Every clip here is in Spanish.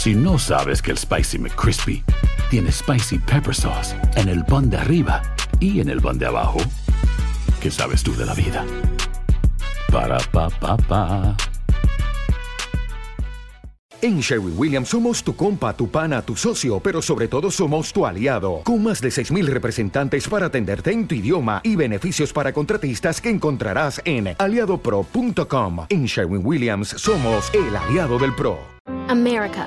Si no sabes que el Spicy McCrispy tiene Spicy Pepper Sauce en el pan de arriba y en el pan de abajo, ¿qué sabes tú de la vida? Para, pa, pa, pa. En Sherwin Williams somos tu compa, tu pana, tu socio, pero sobre todo somos tu aliado, con más de 6.000 representantes para atenderte en tu idioma y beneficios para contratistas que encontrarás en aliadopro.com. En Sherwin Williams somos el aliado del PRO. America.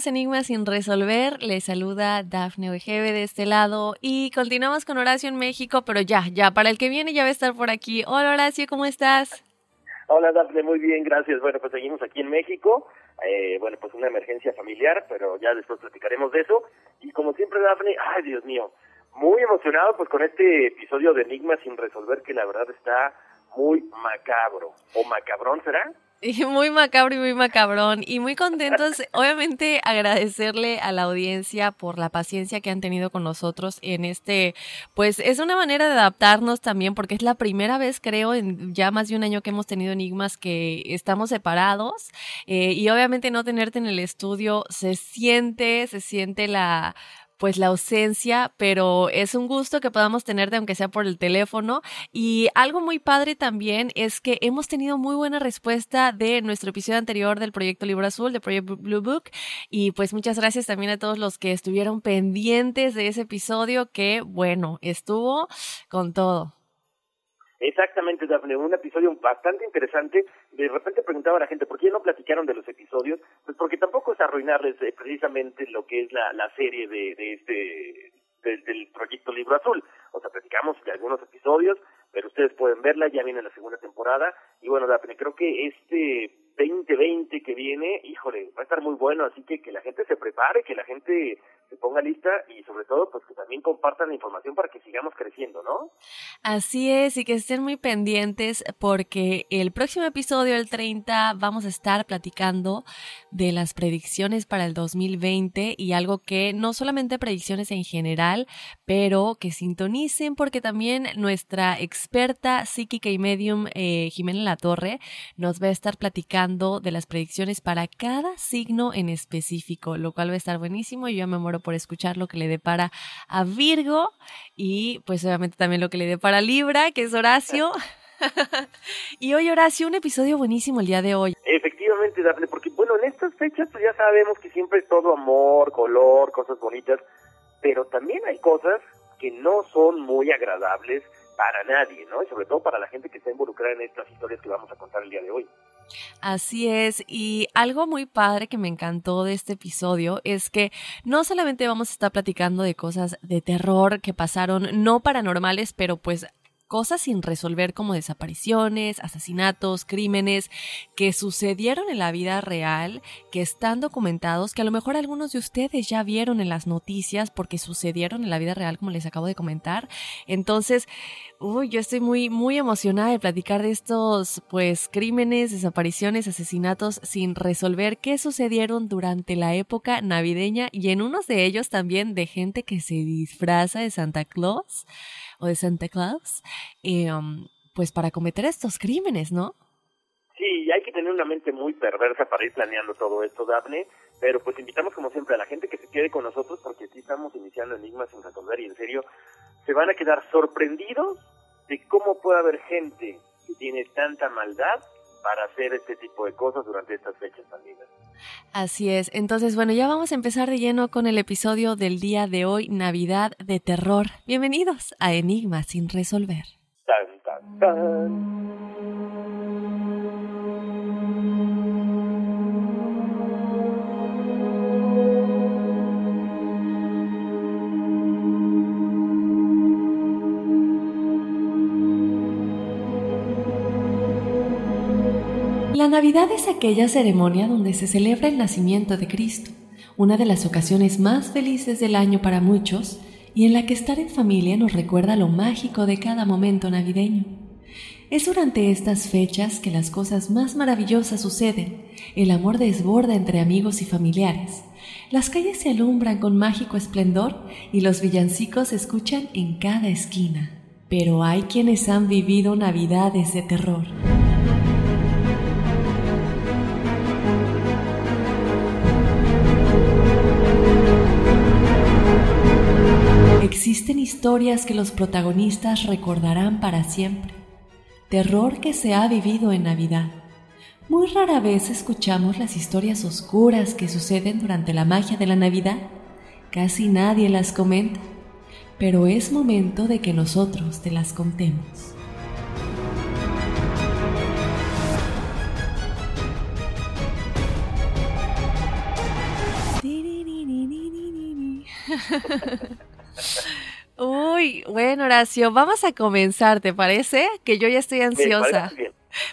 Bienvenidos a Enigma sin resolver. Les saluda Dafne Wegebe de este lado y continuamos con Horacio en México, pero ya, ya, para el que viene ya va a estar por aquí. Hola Horacio, ¿cómo estás? Hola, Dafne, muy bien, gracias. Bueno, pues seguimos aquí en México. Eh, bueno, pues una emergencia familiar, pero ya después platicaremos de eso. Y como siempre, Dafne, ay, Dios mío, muy emocionado pues con este episodio de Enigma sin resolver que la verdad está muy macabro. ¿O macabrón será? Muy macabro y muy macabrón. Y muy contentos, obviamente, agradecerle a la audiencia por la paciencia que han tenido con nosotros en este, pues es una manera de adaptarnos también, porque es la primera vez, creo, en ya más de un año que hemos tenido enigmas que estamos separados. Eh, y obviamente no tenerte en el estudio se siente, se siente la pues la ausencia, pero es un gusto que podamos tenerte aunque sea por el teléfono. Y algo muy padre también es que hemos tenido muy buena respuesta de nuestro episodio anterior del proyecto Libro Azul, de Proyecto Blue Book. Y pues muchas gracias también a todos los que estuvieron pendientes de ese episodio que, bueno, estuvo con todo. Exactamente, Dafne, un episodio bastante interesante. De repente preguntaba a la gente, ¿por qué no platicaron de los episodios? Pues porque tampoco es arruinarles eh, precisamente lo que es la, la serie de, de este del, del proyecto Libro Azul. O sea, platicamos de algunos episodios, pero ustedes pueden verla, ya viene la segunda temporada. Y bueno, Dafne, creo que este 2020 que viene, híjole, va a estar muy bueno, así que que la gente se prepare, que la gente se ponga lista y sobre todo pues que también compartan la información para que sigamos creciendo, ¿no? Así es, y que estén muy pendientes porque el próximo episodio, el 30, vamos a estar platicando de las predicciones para el 2020 y algo que no solamente predicciones en general, pero que sintonicen porque también nuestra experta psíquica y medium eh, Jimena La Torre nos va a estar platicando de las predicciones para cada signo en específico, lo cual va a estar buenísimo. Yo ya me muero por escuchar lo que le depara a Virgo y pues obviamente también lo que le depara Libra, que es Horacio. y hoy Horacio, un episodio buenísimo el día de hoy. Efectivamente, Dafne, porque bueno, en estas fechas pues ya sabemos que siempre es todo amor, color, cosas bonitas, pero también hay cosas que no son muy agradables para nadie, ¿no? Y sobre todo para la gente que está involucrada en estas historias que vamos a contar el día de hoy. Así es, y algo muy padre que me encantó de este episodio es que no solamente vamos a estar platicando de cosas de terror que pasaron, no paranormales, pero pues cosas sin resolver como desapariciones, asesinatos, crímenes que sucedieron en la vida real, que están documentados, que a lo mejor algunos de ustedes ya vieron en las noticias porque sucedieron en la vida real, como les acabo de comentar. Entonces, uy, yo estoy muy, muy emocionada de platicar de estos, pues, crímenes, desapariciones, asesinatos sin resolver que sucedieron durante la época navideña y en unos de ellos también de gente que se disfraza de Santa Claus o de Santa Claus, um, pues para cometer estos crímenes, ¿no? Sí, hay que tener una mente muy perversa para ir planeando todo esto, Daphne, pero pues invitamos como siempre a la gente que se quede con nosotros porque aquí estamos iniciando enigmas sin resolver y en serio se van a quedar sorprendidos de cómo puede haber gente que tiene tanta maldad para hacer este tipo de cosas durante estas fechas tan Así es. Entonces, bueno, ya vamos a empezar de lleno con el episodio del día de hoy, Navidad de Terror. Bienvenidos a Enigmas sin resolver. Tan, tan, tan. La Navidad es aquella ceremonia donde se celebra el nacimiento de Cristo, una de las ocasiones más felices del año para muchos y en la que estar en familia nos recuerda lo mágico de cada momento navideño. Es durante estas fechas que las cosas más maravillosas suceden, el amor desborda entre amigos y familiares, las calles se alumbran con mágico esplendor y los villancicos se escuchan en cada esquina. Pero hay quienes han vivido navidades de terror. Existen historias que los protagonistas recordarán para siempre. Terror que se ha vivido en Navidad. Muy rara vez escuchamos las historias oscuras que suceden durante la magia de la Navidad. Casi nadie las comenta, pero es momento de que nosotros te las contemos. Uy, bueno, Horacio, vamos a comenzar, ¿te parece? Que yo ya estoy ansiosa.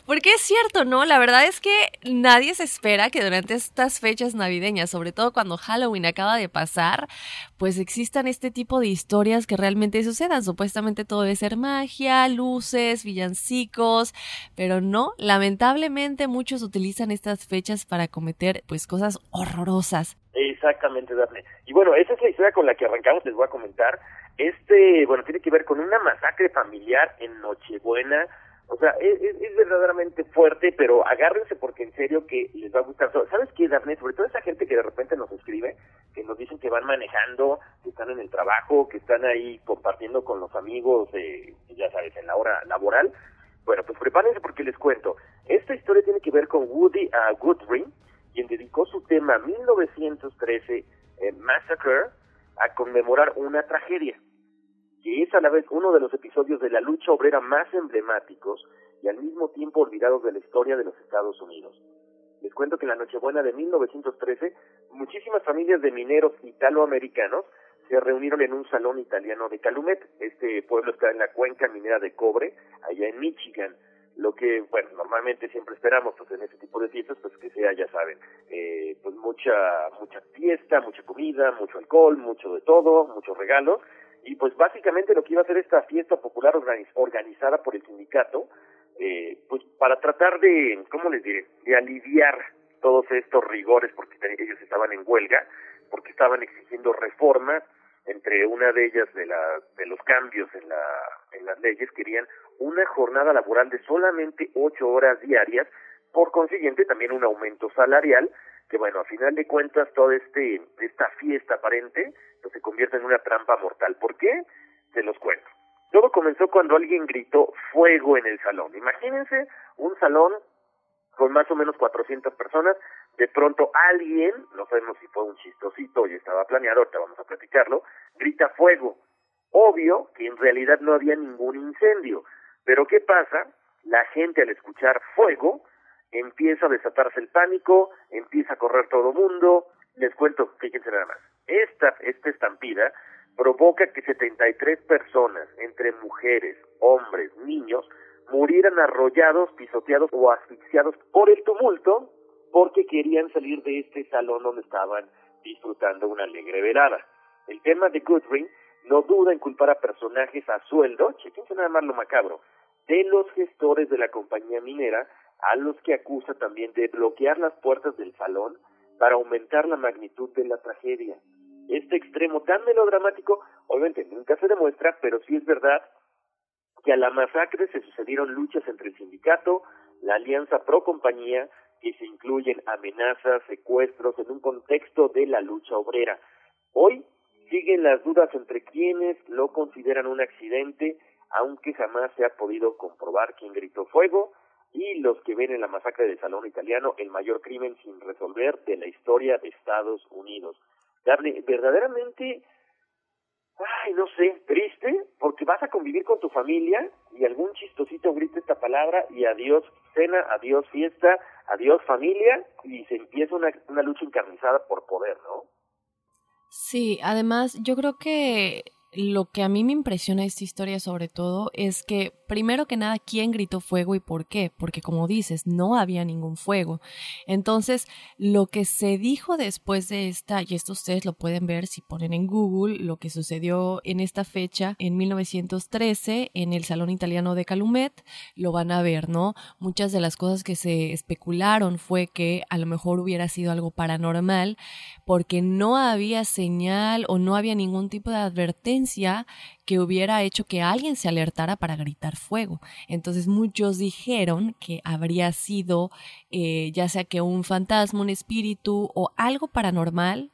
Porque es cierto, ¿no? La verdad es que nadie se espera que durante estas fechas navideñas, sobre todo cuando Halloween acaba de pasar, pues existan este tipo de historias que realmente sucedan. Supuestamente todo debe ser magia, luces, villancicos, pero no, lamentablemente muchos utilizan estas fechas para cometer pues cosas horrorosas. Exactamente, Daphne. Y bueno, esa es la historia con la que arrancamos, les voy a comentar. Este, bueno, tiene que ver con una masacre familiar en Nochebuena. O sea, es, verdaderamente fuerte, pero agárrense porque en serio que les va a gustar. ¿Sabes qué, Daphne? Sobre todo esa gente que de repente nos escribe, que nos dicen que van manejando, que están en el trabajo, que están ahí compartiendo con los amigos, eh, ya sabes, en la hora laboral. Bueno, pues prepárense porque les cuento. Esta historia tiene que ver con Woody uh, Guthrie, quien dedicó su tema 1913 eh, Massacre a conmemorar una tragedia que es a la vez uno de los episodios de la lucha obrera más emblemáticos y al mismo tiempo olvidados de la historia de los Estados Unidos. Les cuento que en la Nochebuena de 1913, muchísimas familias de mineros italoamericanos se reunieron en un salón italiano de Calumet. Este pueblo está en la cuenca minera de cobre, allá en Michigan. Lo que, bueno, normalmente siempre esperamos, pues en ese tipo de fiestas, pues que sea, ya saben, eh, pues mucha, mucha fiesta, mucha comida, mucho alcohol, mucho de todo, muchos regalos y pues básicamente lo que iba a hacer esta fiesta popular organizada por el sindicato, eh, pues para tratar de, ¿cómo les diré?, de aliviar todos estos rigores, porque ellos estaban en huelga, porque estaban exigiendo reformas, entre una de ellas de, la, de los cambios en, la, en las leyes, querían una jornada laboral de solamente ocho horas diarias, por consiguiente también un aumento salarial, que bueno, a final de cuentas toda este, esta fiesta aparente pues, se convierte en una trampa mortal. ¿Por qué? Se los cuento. Todo comenzó cuando alguien gritó fuego en el salón. Imagínense un salón con más o menos 400 personas, de pronto alguien, no sabemos si fue un chistosito y estaba planeado, ahorita vamos a platicarlo, grita fuego. Obvio que en realidad no había ningún incendio, pero ¿qué pasa? La gente al escuchar fuego empieza a desatarse el pánico, empieza a correr todo mundo. Les cuento, fíjense nada más. Esta, esta estampida provoca que 73 personas, entre mujeres, hombres, niños, murieran arrollados, pisoteados o asfixiados por el tumulto porque querían salir de este salón donde estaban disfrutando una alegre velada. El tema de Goodring no duda en culpar a personajes a sueldo, chequense nada más lo macabro, de los gestores de la compañía minera, a los que acusa también de bloquear las puertas del salón para aumentar la magnitud de la tragedia. Este extremo tan melodramático, obviamente nunca se demuestra, pero sí es verdad que a la masacre se sucedieron luchas entre el sindicato, la alianza pro compañía, que se incluyen amenazas, secuestros en un contexto de la lucha obrera. Hoy siguen las dudas entre quienes lo consideran un accidente, aunque jamás se ha podido comprobar quién gritó fuego, y los que ven en la masacre del Salón Italiano el mayor crimen sin resolver de la historia de Estados Unidos. verdaderamente, ay, no sé, triste, porque vas a convivir con tu familia y algún chistosito grita esta palabra y adiós cena, adiós fiesta, adiós familia y se empieza una, una lucha encarnizada por poder, ¿no? Sí, además yo creo que lo que a mí me impresiona esta historia sobre todo es que, primero que nada, ¿quién gritó fuego y por qué? Porque como dices, no había ningún fuego. Entonces, lo que se dijo después de esta, y esto ustedes lo pueden ver si ponen en Google, lo que sucedió en esta fecha, en 1913, en el Salón Italiano de Calumet, lo van a ver, ¿no? Muchas de las cosas que se especularon fue que a lo mejor hubiera sido algo paranormal, porque no había señal o no había ningún tipo de advertencia que hubiera hecho que alguien se alertara para gritar fuego. Entonces muchos dijeron que habría sido eh, ya sea que un fantasma, un espíritu o algo paranormal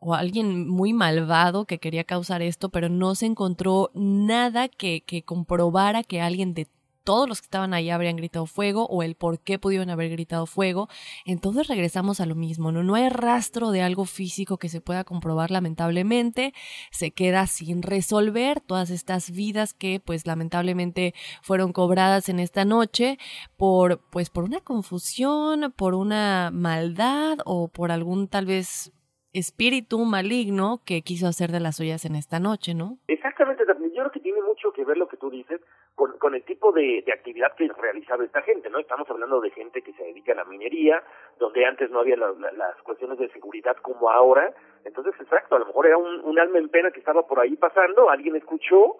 o alguien muy malvado que quería causar esto, pero no se encontró nada que, que comprobara que alguien de todos los que estaban ahí habrían gritado fuego o el por qué pudieron haber gritado fuego. Entonces regresamos a lo mismo, ¿no? No hay rastro de algo físico que se pueda comprobar lamentablemente. Se queda sin resolver todas estas vidas que pues lamentablemente fueron cobradas en esta noche por pues por una confusión, por una maldad o por algún tal vez espíritu maligno que quiso hacer de las suyas en esta noche, ¿no? Exactamente, yo creo que tiene mucho que ver lo que tú dices con, con el tipo de, de, actividad que realizaba esta gente, ¿no? Estamos hablando de gente que se dedica a la minería, donde antes no había las cuestiones de seguridad como ahora. Entonces, exacto, a lo mejor era un, un alma en pena que estaba por ahí pasando, alguien escuchó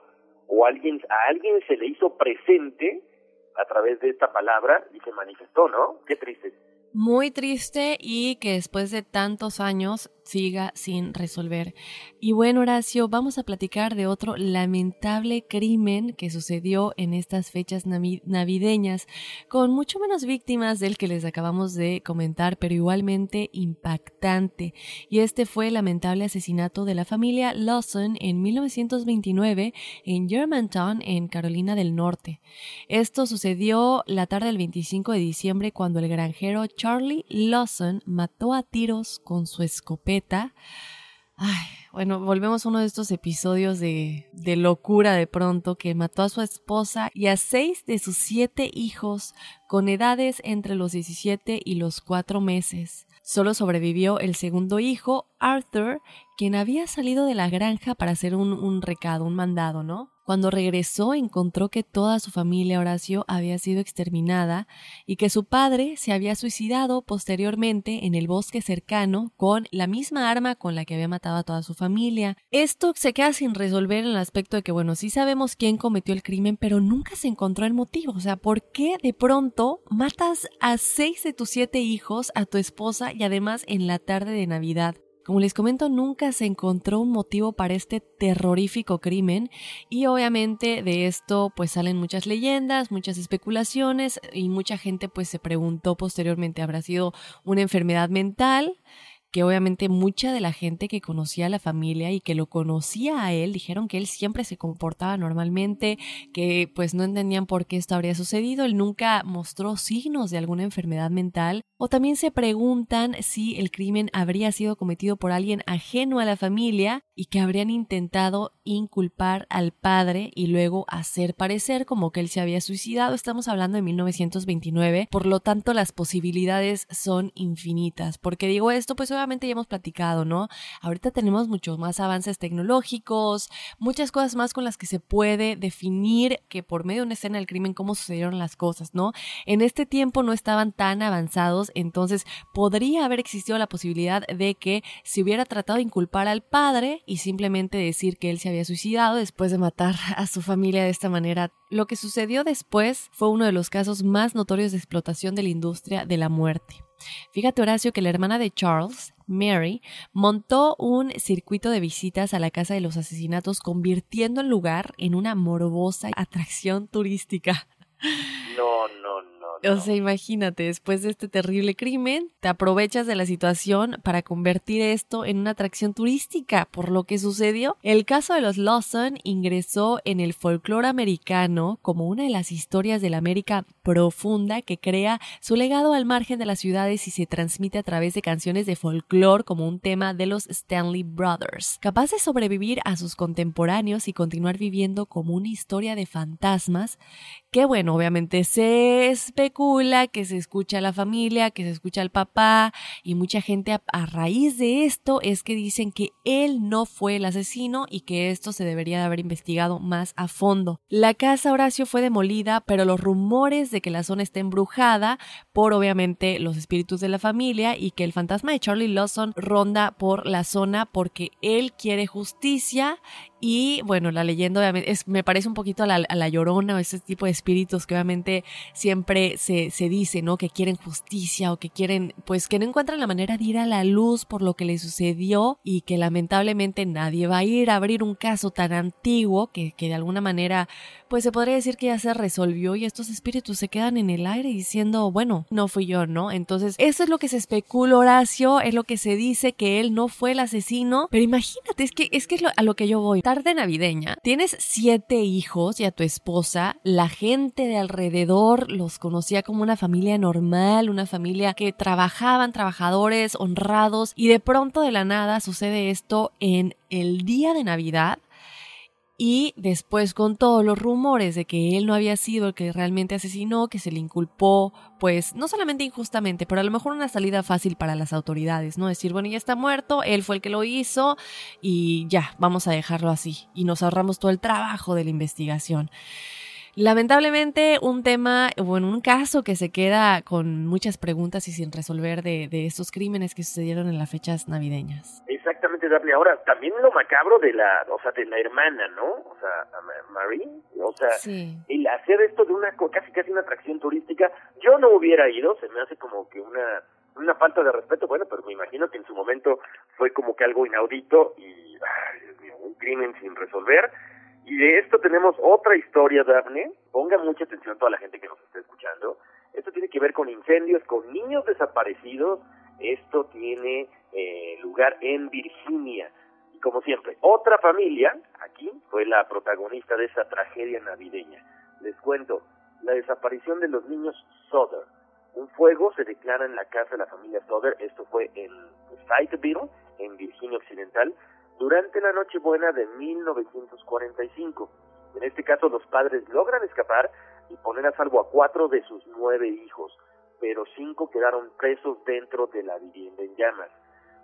o alguien a alguien se le hizo presente a través de esta palabra y se manifestó, ¿no? Qué triste muy triste y que después de tantos años siga sin resolver. Y bueno, Horacio, vamos a platicar de otro lamentable crimen que sucedió en estas fechas navideñas, con mucho menos víctimas del que les acabamos de comentar, pero igualmente impactante. Y este fue el lamentable asesinato de la familia Lawson en 1929 en Germantown, en Carolina del Norte. Esto sucedió la tarde del 25 de diciembre cuando el granjero Charlie Lawson mató a tiros con su escopeta. Ay, bueno, volvemos a uno de estos episodios de, locura de pronto que mató a su esposa y a seis de sus siete hijos con edades entre los 17 y los cuatro meses. Solo sobrevivió el segundo hijo, Arthur, quien había salido de la granja para hacer un recado, un mandado, ¿no? Cuando regresó encontró que toda su familia Horacio había sido exterminada y que su padre se había suicidado posteriormente en el bosque cercano con la misma arma con la que había matado a toda su familia. Esto se queda sin resolver en el aspecto de que, bueno, sí sabemos quién cometió el crimen, pero nunca se encontró el motivo. O sea, ¿por qué de pronto matas a seis de tus siete hijos, a tu esposa y además en la tarde de Navidad? Como les comento, nunca se encontró un motivo para este terrorífico crimen y obviamente de esto pues salen muchas leyendas, muchas especulaciones y mucha gente pues se preguntó posteriormente, ¿habrá sido una enfermedad mental? Obviamente mucha de la gente que conocía a la familia y que lo conocía a él dijeron que él siempre se comportaba normalmente, que pues no entendían por qué esto habría sucedido, él nunca mostró signos de alguna enfermedad mental o también se preguntan si el crimen habría sido cometido por alguien ajeno a la familia y que habrían intentado inculpar al padre y luego hacer parecer como que él se había suicidado. Estamos hablando de 1929, por lo tanto las posibilidades son infinitas. ¿Por qué digo esto? Pues obviamente ya hemos platicado, ¿no? Ahorita tenemos muchos más avances tecnológicos, muchas cosas más con las que se puede definir que por medio de una escena del crimen cómo sucedieron las cosas, ¿no? En este tiempo no estaban tan avanzados, entonces podría haber existido la posibilidad de que se hubiera tratado de inculpar al padre y simplemente decir que él se había suicidado después de matar a su familia de esta manera. Lo que sucedió después fue uno de los casos más notorios de explotación de la industria de la muerte. Fíjate, Horacio, que la hermana de Charles, Mary, montó un circuito de visitas a la casa de los asesinatos, convirtiendo el lugar en una morbosa atracción turística. No, no, no. O sea, imagínate, después de este terrible crimen, te aprovechas de la situación para convertir esto en una atracción turística. Por lo que sucedió, el caso de los Lawson ingresó en el folclore americano como una de las historias de la América profunda que crea su legado al margen de las ciudades y se transmite a través de canciones de folclore como un tema de los Stanley Brothers. Capaz de sobrevivir a sus contemporáneos y continuar viviendo como una historia de fantasmas que, bueno, obviamente se especula que se escucha a la familia, que se escucha al papá y mucha gente a, a, raíz de esto es que dicen que él no fue el asesino y que esto se debería de haber investigado más a fondo. La casa Horacio fue demolida, pero los rumores de que la zona está embrujada por obviamente los espíritus de la familia y que el fantasma de Charlie Lawson ronda por la zona porque él quiere justicia y bueno, la leyenda obviamente es, me parece un poquito a la, a la llorona o ese tipo de espíritus que obviamente siempre se, se dice, ¿no? Que quieren justicia o que quieren, pues que no encuentran la manera de ir a la luz por lo que le sucedió y que lamentablemente nadie va a ir a abrir un caso tan antiguo que, que de alguna manera, pues se podría decir que ya se resolvió y estos espíritus se quedan en el aire diciendo, bueno, no fui yo, ¿no? Entonces, eso es lo que se especula, Horacio, es lo que se dice que él no fue el asesino, pero imagínate, es que es, que es lo, a lo que yo voy tarde navideña, tienes siete hijos y a tu esposa, la gente de alrededor los conocía como una familia normal, una familia que trabajaban, trabajadores, honrados, y de pronto de la nada sucede esto en el día de Navidad y después con todos los rumores de que él no había sido el que realmente asesinó, que se le inculpó, pues no solamente injustamente, pero a lo mejor una salida fácil para las autoridades, ¿no? Decir, bueno, ya está muerto, él fue el que lo hizo y ya, vamos a dejarlo así. Y nos ahorramos todo el trabajo de la investigación. Lamentablemente, un tema, bueno, un caso que se queda con muchas preguntas y sin resolver de, de estos crímenes que sucedieron en las fechas navideñas. Exactamente, Daphne. Ahora, también lo macabro de la, o sea, de la hermana, ¿no? O sea, Marie, o sea, sí. el hacer esto de una, casi casi una atracción turística, yo no hubiera ido, se me hace como que una, una falta de respeto, bueno, pero me imagino que en su momento fue como que algo inaudito y, ay, Dios mío, un crimen sin resolver. Y de esto tenemos otra historia, Daphne. Ponga mucha atención a toda la gente que nos está escuchando. Esto tiene que ver con incendios, con niños desaparecidos. Esto tiene eh, lugar en Virginia. Y como siempre, otra familia, aquí, fue la protagonista de esa tragedia navideña. Les cuento, la desaparición de los niños Soder. Un fuego se declara en la casa de la familia Soder. Esto fue en Fayetteville, en Virginia Occidental, durante la Nochebuena de 1945. En este caso, los padres logran escapar y poner a salvo a cuatro de sus nueve hijos, pero cinco quedaron presos dentro de la vivienda en llamas.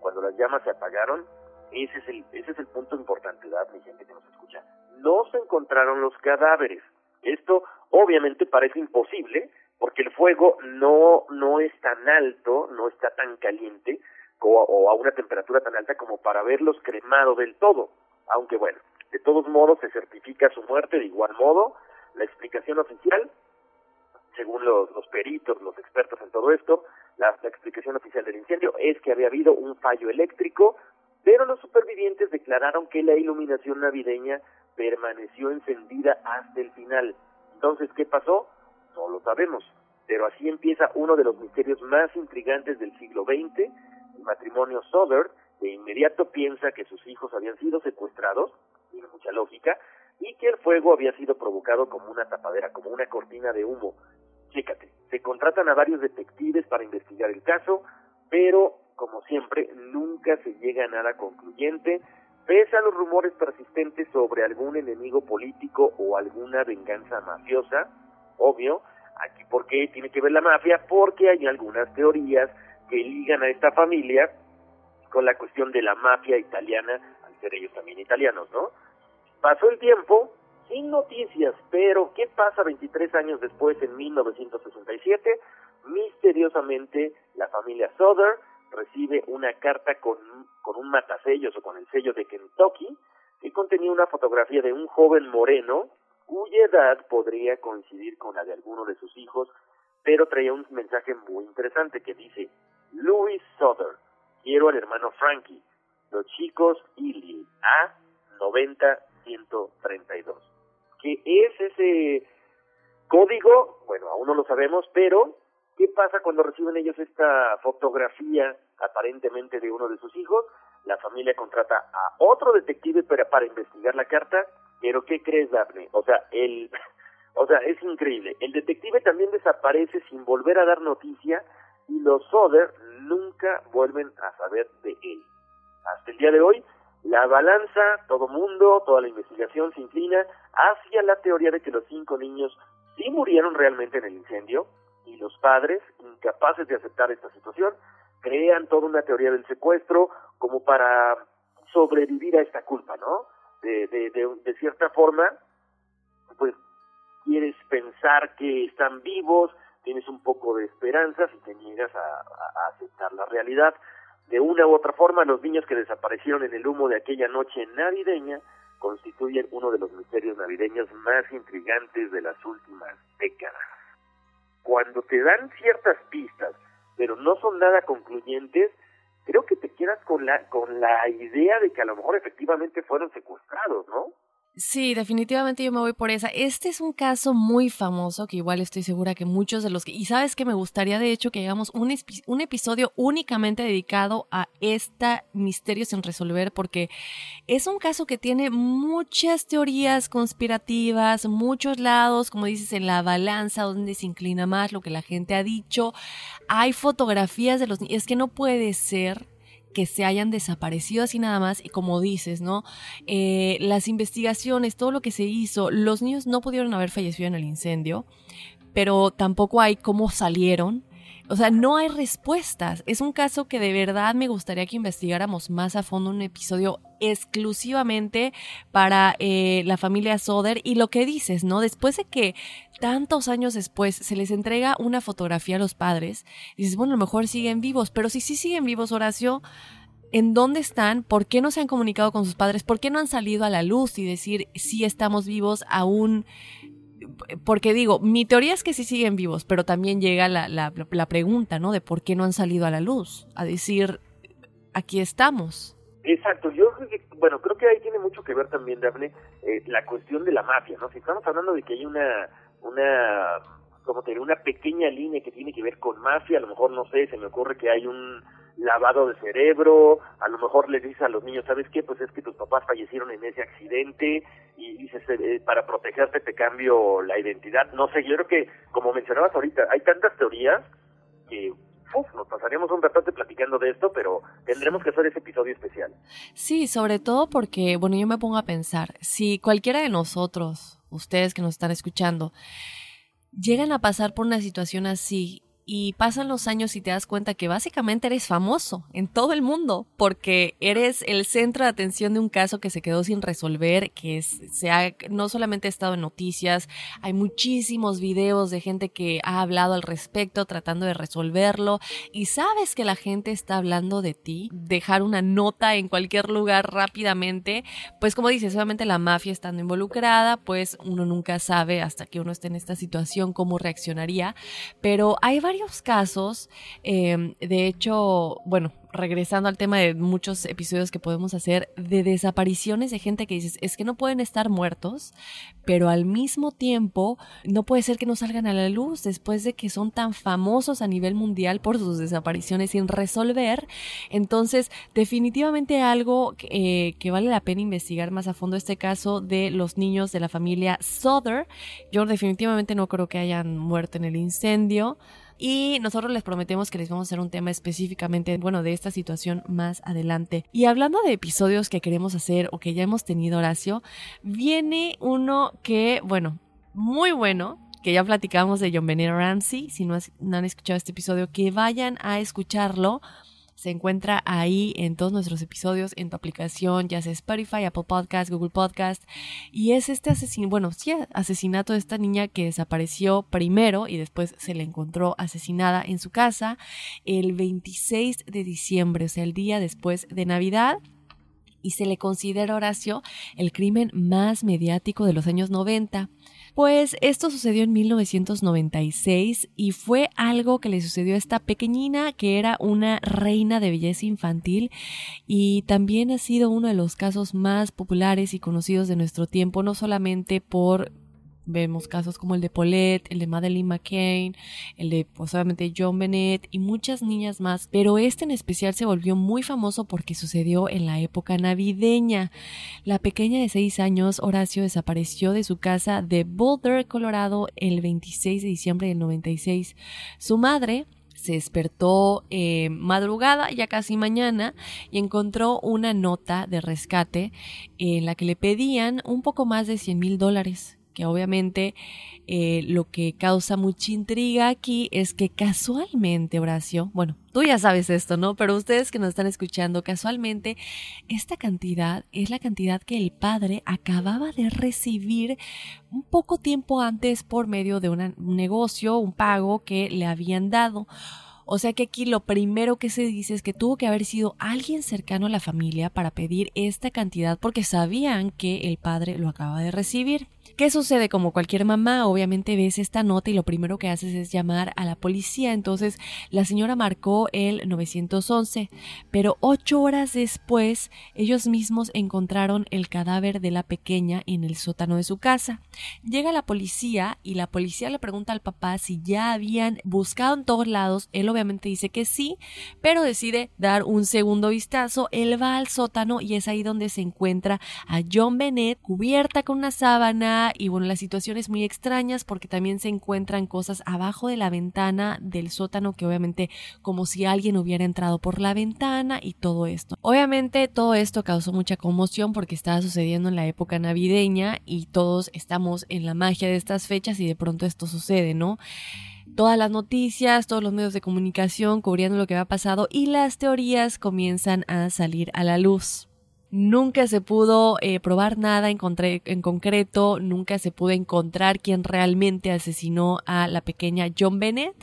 Cuando las llamas se apagaron, ese es el, ese es el punto importante, ¿verdad, mi gente que nos escucha? No se encontraron los cadáveres. Esto obviamente parece imposible porque el fuego no, no es tan alto, no está tan caliente, o a una temperatura tan alta como para verlos cremado del todo. Aunque bueno, de todos modos se certifica su muerte de igual modo. La explicación oficial, según los, peritos, los expertos en todo esto, la, la explicación oficial del incendio es que había habido un fallo eléctrico, pero los supervivientes declararon que la iluminación navideña permaneció encendida hasta el final. Entonces, ¿qué pasó? No lo sabemos. Pero así empieza uno de los misterios más intrigantes del siglo XX, el matrimonio Soder de inmediato piensa que sus hijos habían sido secuestrados, tiene mucha lógica, y que el fuego había sido provocado como una tapadera, como una cortina de humo. Chécate, se contratan a varios detectives para investigar el caso, pero como siempre nunca se llega a nada concluyente, Pese a los rumores persistentes sobre algún enemigo político o alguna venganza mafiosa, obvio, aquí por qué tiene que ver la mafia, porque hay algunas teorías que ligan a esta familia con la cuestión de la mafia italiana, al ser ellos también italianos, ¿no? Pasó el tiempo, sin noticias, pero ¿qué pasa 23 años después, en 1967? Misteriosamente, la familia Souther recibe una carta con, con un matasellos o con el sello de Kentucky que contenía una fotografía de un joven moreno cuya edad podría coincidir con la de alguno de sus hijos, pero traía un mensaje muy interesante que dice, Louis Souther, quiero al hermano Frankie, los chicos Illy, A 90-132. ¿Qué es ese código? Bueno, aún no lo sabemos, pero ¿qué pasa cuando reciben ellos esta fotografía aparentemente de uno de sus hijos? La familia contrata a otro detective para, para investigar la carta, pero ¿qué crees, Daphne? O sea, el, o sea, es increíble. El detective también desaparece sin volver a dar noticia y los Soder nunca vuelven a saber de él. Hasta el día de hoy, la balanza, todo mundo, toda la investigación se inclina hacia la teoría de que los cinco niños sí murieron realmente en el incendio y los padres, incapaces de aceptar esta situación, crean toda una teoría del secuestro como para sobrevivir a esta culpa, ¿no? De, de, cierta forma, pues quieres pensar que están vivos, tienes un poco de esperanza si te niegas a, aceptar la realidad. De una u otra forma, los niños que desaparecieron en el humo de aquella noche navideña constituyen uno de los misterios navideños más intrigantes de las últimas décadas. Cuando te dan ciertas pistas, pero no son nada concluyentes, creo que te quedas con la con la idea de que a lo mejor efectivamente fueron secuestrados, ¿no? Sí, definitivamente yo me voy por esa. Este es un caso muy famoso que igual estoy segura que muchos de los que... Y sabes que me gustaría de hecho que hagamos un, un episodio únicamente dedicado a esta misterio sin resolver porque es un caso que tiene muchas teorías conspirativas, muchos lados, como dices, en la balanza donde se inclina más lo que la gente ha dicho. Hay fotografías de los... Es que no puede ser que se hayan desaparecido así nada más y como dices, ¿no? Eh, las investigaciones, todo lo que se hizo, los niños no pudieron haber fallecido en el incendio, pero tampoco hay cómo salieron. O sea, no hay respuestas. Es un caso que de verdad me gustaría que investigáramos más a fondo un episodio exclusivamente para eh, la familia Soder. Y lo que dices, ¿no? Después de que tantos años después se les entrega una fotografía a los padres, dices, bueno, a lo mejor siguen vivos, pero si sí siguen vivos, Horacio, ¿en dónde están? ¿Por qué no se han comunicado con sus padres? ¿Por qué no han salido a la luz y decir si estamos vivos aún? Porque digo, mi teoría es que sí siguen vivos, pero también llega la, la, la, pregunta, ¿no? De por qué no han salido a la luz, a decir, aquí estamos. Exacto, yo bueno, creo que ahí tiene mucho que ver también, Daphne, eh, la cuestión de la mafia, ¿no? Si estamos hablando de que hay una, una, como te una pequeña línea que tiene que ver con mafia, a lo mejor, no sé, se me ocurre que hay un lavado de cerebro, a lo mejor le dices a los niños, ¿sabes qué? Pues es que tus papás fallecieron en ese accidente y dices, eh, para protegerte te cambio la identidad. No sé, yo creo que, como mencionabas ahorita, hay tantas teorías que uf, nos pasaríamos un rato platicando de esto, pero tendremos que hacer ese episodio especial. Sí, sobre todo porque, bueno, yo me pongo a pensar, si cualquiera de nosotros, ustedes que nos están escuchando, llegan a pasar por una situación así y pasan los años y te das cuenta que básicamente eres famoso en todo el mundo porque eres el centro de atención de un caso que se quedó sin resolver, que se ha, no solamente ha estado en noticias, hay muchísimos videos de gente que ha hablado al respecto tratando de resolverlo y sabes que la gente está hablando de ti, dejar una nota en cualquier lugar rápidamente, pues como dices, solamente la mafia estando involucrada, pues uno nunca sabe hasta que uno esté en esta situación cómo reaccionaría, pero hay varios varios casos, em, de hecho, bueno, regresando al tema de muchos episodios que podemos hacer de desapariciones de gente que dices, es que no pueden estar muertos, pero al mismo tiempo no puede ser que no salgan a la luz después de que son tan famosos a nivel mundial por sus desapariciones sin resolver. Entonces, definitivamente algo eh, que vale la pena investigar más a fondo este caso de los niños de la familia Souther. Yo definitivamente no creo que hayan muerto en el incendio y nosotros les prometemos que les vamos a hacer un tema específicamente, bueno, de esta situación más adelante. Y hablando de episodios que queremos hacer o que ya hemos tenido, Horacio, viene uno que, bueno, muy bueno, que ya platicamos de John Benito Ramsey. Si no, no, han escuchado este episodio, que vayan a escucharlo. Se encuentra ahí en todos nuestros episodios, en tu aplicación, ya sea Spotify, Apple Podcast, Google Podcast. Y es este asesinato, bueno, sí, asesinato de esta niña que desapareció primero y después se le encontró asesinada en su casa el 26 de diciembre, o sea, el día después de Navidad y se le considera, Horacio, el crimen más mediático de los años 90. Pues esto sucedió en 1996 y fue algo que le sucedió a esta pequeñina que era una reina de belleza infantil y también ha sido uno de los casos más populares y conocidos de nuestro tiempo, no solamente por Vemos casos como el de Paulette, el de Madeleine McCain, el de pues obviamente John Bennett y muchas niñas más, pero este en especial se volvió muy famoso porque sucedió en la época navideña. La pequeña de 6 años, Horacio, desapareció de su casa de Boulder, Colorado, el 26 de diciembre del 96. Su madre, se despertó eh, madrugada, ya casi mañana, y encontró una nota de rescate en la que le pedían un poco más de 100 mil dólares que obviamente eh, lo que causa mucha intriga aquí es que casualmente, Horacio, bueno, tú ya sabes esto, ¿no? Pero ustedes que nos están escuchando, casualmente, esta cantidad es la cantidad que el padre acababa de recibir un poco tiempo antes por medio de un negocio, un pago que le habían dado. O sea que aquí lo primero que se dice es que tuvo que haber sido alguien cercano a la familia para pedir esta cantidad porque sabían que el padre lo acaba de recibir. ¿Qué sucede? Como cualquier mamá, obviamente ves esta nota y lo primero que haces es llamar a la policía. Entonces la señora marcó el 911, pero ocho horas después ellos mismos encontraron el cadáver de la pequeña en el sótano de su casa. Llega la policía y la policía le pregunta al papá si ya habían buscado en todos lados. Él obviamente dice que sí, pero decide dar un segundo vistazo. Él va al sótano y es ahí donde se encuentra a John Bennett cubierta con una sábana y bueno, las situaciones muy extrañas porque también se encuentran cosas abajo de la ventana del sótano que obviamente como si alguien hubiera entrado por la ventana y todo esto. Obviamente todo esto causó mucha conmoción porque estaba sucediendo en la época navideña y todos estamos en la magia de estas fechas y de pronto esto sucede, ¿no? todas las noticias, todos los medios de comunicación cubriendo lo que había pasado y las teorías comienzan a salir a la luz. Nunca se pudo eh, probar nada en, en, concreto, nunca se pudo encontrar quién realmente asesinó a la pequeña John Bennett.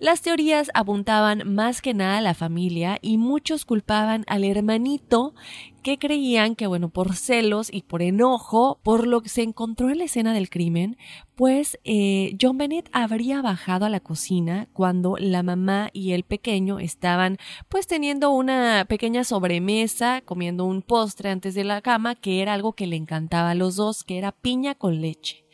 Las teorías apuntaban más que nada a la familia y muchos culpaban al hermanito que creían que, bueno, por celos y por enojo, por lo que se encontró en la escena del crimen, pues eh, John Bennett habría bajado a la cocina cuando la mamá y el pequeño estaban pues teniendo una pequeña sobremesa, comiendo un postre antes de la cama, que era algo que le encantaba a los dos, que era piña con leche.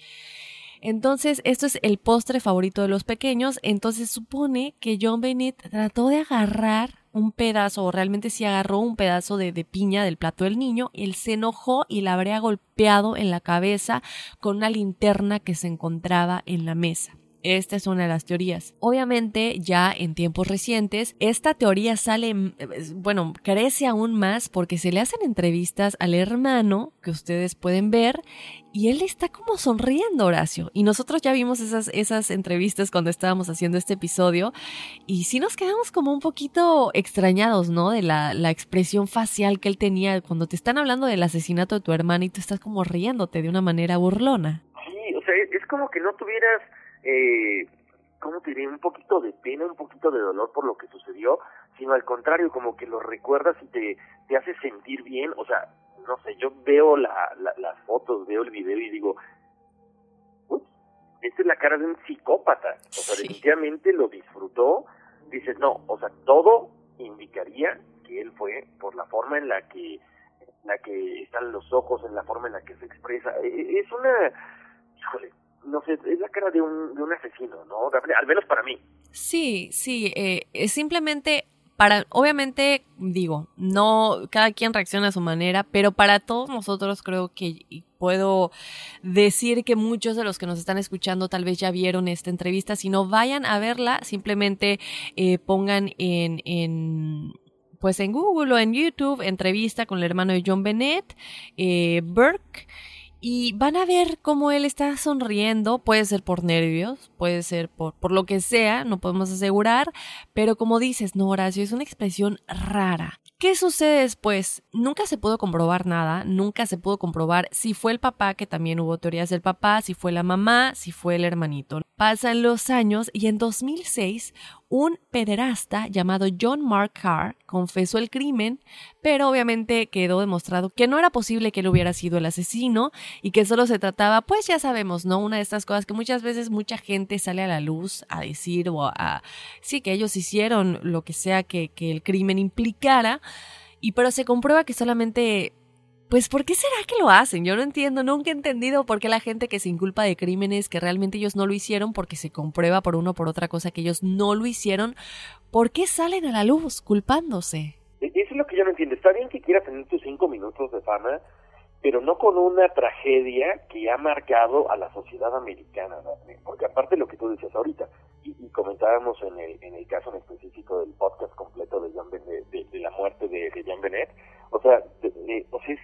Entonces, esto es el postre favorito de los pequeños. Entonces, supone que John Bennett trató de agarrar un pedazo, o realmente si agarró un pedazo de, de, piña del plato del niño, él se enojó y la habría golpeado en la cabeza con una linterna que se encontraba en la mesa. Esta es una de las teorías. Obviamente, ya en tiempos recientes, esta teoría sale, mm, bueno, crece aún más porque se le hacen entrevistas al hermano que ustedes pueden ver y él está como sonriendo, Horacio. Y nosotros ya vimos esas, esas entrevistas cuando estábamos haciendo este episodio y sí nos quedamos como un poquito extrañados, ¿no? De la, la expresión facial que él tenía cuando te están hablando del asesinato de tu hermana y tú estás como riéndote de una manera burlona. Sí, o sea, es como que no tuvieras eh, ¿cómo te diré? Un poquito de pena, un poquito de dolor por lo que sucedió, sino al contrario, como que lo recuerdas y te, te hace sentir bien. O sea, no sé, yo veo la, las fotos, veo el video y digo, uy, esta es la cara de un psicópata. O sea, definitivamente lo disfrutó. Dices, no, o sea, todo indicaría que él fue por la forma en la que en la que están los ojos, en la forma en la que se expresa. E, e, es una, híjole, no sé, es la cara de un, de un asesino, ¿no? Al menos para mí. Sí, sí, eh, simplemente para, obviamente, digo, no, cada quien reacciona a su manera, pero para todos nosotros creo que puedo decir que muchos de los que nos están escuchando tal vez ya vieron esta entrevista. Si no, vayan a verla, simplemente eh, pongan en, en pues en Google o en YouTube entrevista con el hermano de John Bennett, eh, Burke y van a ver cómo él está sonriendo, puede ser por nervios, puede ser por, por lo que sea, no podemos asegurar, pero como dices, no, Horacio, es una expresión rara. ¿Qué sucede después? Nunca se pudo comprobar nada, nunca se pudo comprobar si fue el papá, que también hubo teorías del papá, si fue la mamá, si fue el hermanito. Pasan los años y en 2006 un pederasta llamado John Mark Carr confesó el crimen, pero obviamente quedó demostrado que no era posible que él hubiera sido el asesino y que solo se trataba, pues ya sabemos, ¿no? Una de estas cosas que muchas veces mucha gente sale a la luz a decir o a... Sí, que ellos hicieron lo que sea que, que el crimen implicara, y pero se comprueba que solamente pues ¿por qué será que lo hacen? Yo no entiendo, nunca he entendido por qué la gente que se inculpa de crímenes que realmente ellos no lo hicieron porque se comprueba por uno o por otra cosa que ellos no lo hicieron, ¿por qué salen a la luz culpándose? E, eso es lo que yo no entiendo. Está bien que quiera tener tus cinco minutos de fama, pero no con una tragedia que ha marcado a la sociedad americana, porque aparte de lo que tú decías ahorita, y, comentábamos en el, en el caso en específico del podcast completo de, John de, la muerte de, de John Bennett, o sea, o sea es,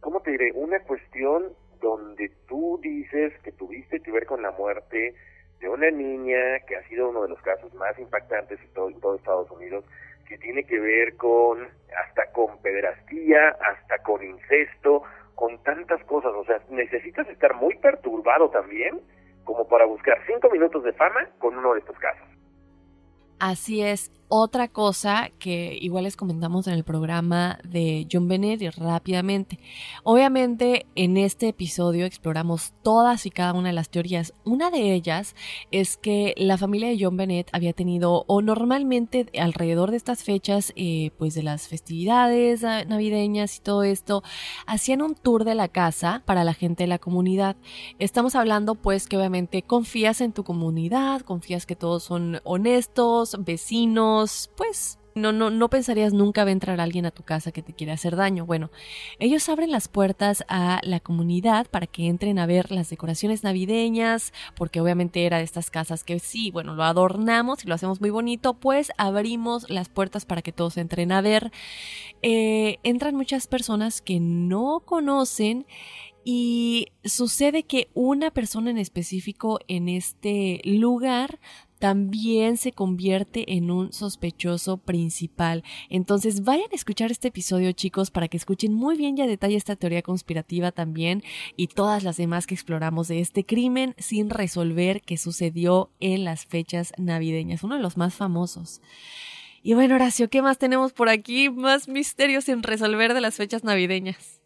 ¿cómo te diré? Una cuestión donde tú dices que tuviste que ver con la muerte de una niña que ha sido uno de los casos más impactantes en todo, en todo Estados Unidos, que tiene que ver con hasta con pederastía, hasta con incesto, con tantas cosas. O sea, necesitas estar muy perturbado también como para buscar cinco minutos de fama con uno de estos casos. Así es. Otra cosa que igual les comentamos en el programa de John Bennett y rápidamente. Obviamente en este episodio exploramos todas y cada una de las teorías. Una de ellas es que la familia de John Bennett había tenido o normalmente alrededor de estas fechas eh, pues de las festividades navideñas y todo esto hacían un tour de la casa para la gente de la comunidad. Estamos hablando pues que obviamente confías en tu comunidad, confías que todos son honestos, vecinos, pues no, no, no pensarías nunca va a entrar alguien a tu casa que te quiere hacer daño. Bueno, ellos abren las puertas a la comunidad para que entren a ver las decoraciones navideñas, porque obviamente era de estas casas que sí, bueno, lo adornamos y lo hacemos muy bonito, pues abrimos las puertas para que todos entren a ver. Eh, entran muchas personas que no conocen y sucede que una persona en específico en este lugar también se convierte en un sospechoso principal. Entonces vayan a escuchar este episodio chicos para que escuchen muy bien y a detalle esta teoría conspirativa también y todas las demás que exploramos de este crimen sin resolver que sucedió en las fechas navideñas, uno de los más famosos. Y bueno, Horacio, ¿qué más tenemos por aquí? Más misterios sin resolver de las fechas navideñas.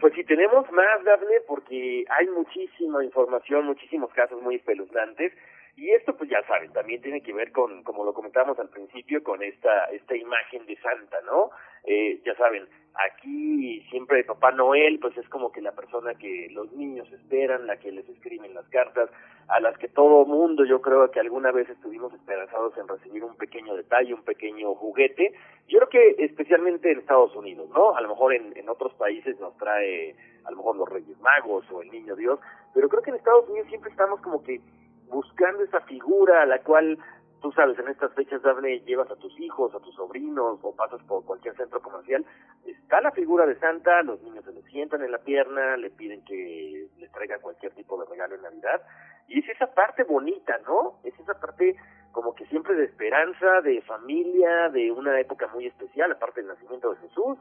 Pues sí, tenemos más, Dafne, porque hay muchísima información, muchísimos casos muy espeluznantes. Y esto, pues ya saben, también tiene que ver con, como lo comentábamos al principio, con esta, esta imagen de Santa, ¿no? Eh, ya saben, aquí siempre Papá Noel, pues es como que la persona que los niños esperan, la que les escriben las cartas, a las que todo mundo, yo creo que alguna vez estuvimos esperanzados en recibir un pequeño detalle, un pequeño juguete. Yo creo que especialmente en Estados Unidos, ¿no? A lo mejor en, en otros países nos trae, a lo mejor los Reyes Magos o el Niño Dios, pero creo que en Estados Unidos siempre estamos como que buscando esa figura a la cual tú sabes, en estas fechas, Daphne, llevas a tus hijos, a tus sobrinos o pasas por cualquier centro comercial, está la figura de Santa, los niños se le sientan en la pierna, le piden que les traigan cualquier tipo de regalo en Navidad, y es esa parte bonita, ¿no? Es esa parte como que siempre de esperanza, de familia, de una época muy especial, aparte del nacimiento de Jesús,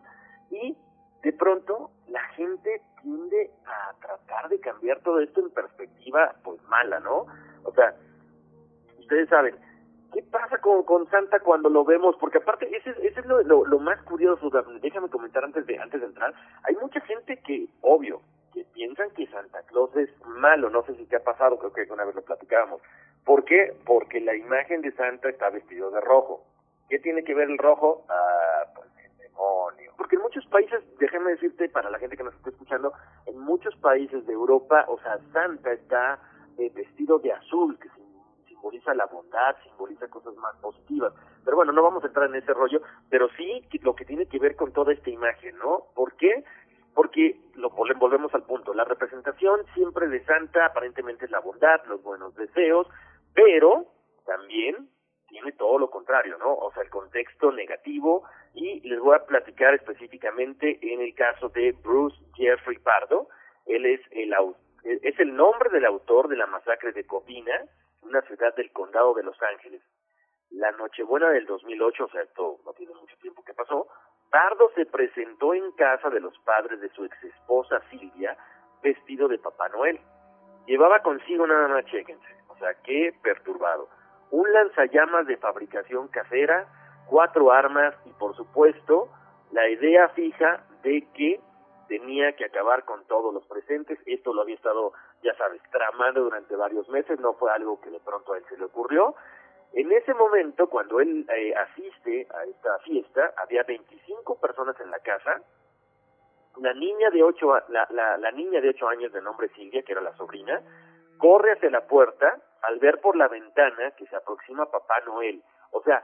y de pronto la gente tiende a tratar de cambiar todo esto en perspectiva, pues mala, ¿no? O sea, ustedes saben, ¿qué pasa con, con Santa cuando lo vemos? Porque aparte, ese, ese es lo, lo, más curioso, déjame comentar antes de, antes de entrar, hay mucha gente que, obvio, que piensan que Santa Claus es malo, no sé si te ha pasado, creo que una vez lo platicábamos. ¿Por qué? Porque la imagen de Santa está vestido de rojo. ¿Qué tiene que ver el rojo? Ah, pues el demonio. Porque en muchos países, déjame decirte, para la gente que nos está escuchando, en muchos países de Europa, o sea, Santa está eh, vestido de azul, que simboliza la bondad, simboliza cosas más positivas. Pero bueno, no vamos a entrar en ese rollo, pero sí lo que tiene que ver con toda esta imagen, ¿no? ¿Por qué? Porque lo volvemos al punto, la representación siempre de Santa aparentemente es la bondad, los buenos deseos, pero también tiene todo lo contrario, ¿no? O sea, el contexto negativo y les voy a platicar específicamente en el caso de Bruce Jeffrey Pardo. Él es el es el nombre del autor de la masacre de Covina, una ciudad del condado de Los Ángeles. La Nochebuena del 2008, o sea, esto no tiene mucho tiempo que pasó, Pardo se presentó en casa de los padres de su ex esposa Silvia, vestido de Papá Noel. Llevaba consigo nada más, chéquense, o sea, qué perturbado un lanzallamas de fabricación casera, cuatro armas y por supuesto la idea fija de que tenía que acabar con todos los presentes. Esto lo había estado, ya sabes, tramando durante varios meses, no fue algo que de pronto a él se le ocurrió. En ese momento, cuando él eh, asiste a esta fiesta, había 25 personas en la casa. La niña de ocho, la, la, la niña de ocho años de nombre Silvia, que era la sobrina, corre hacia la puerta al ver por la ventana que se aproxima Papá Noel. O sea,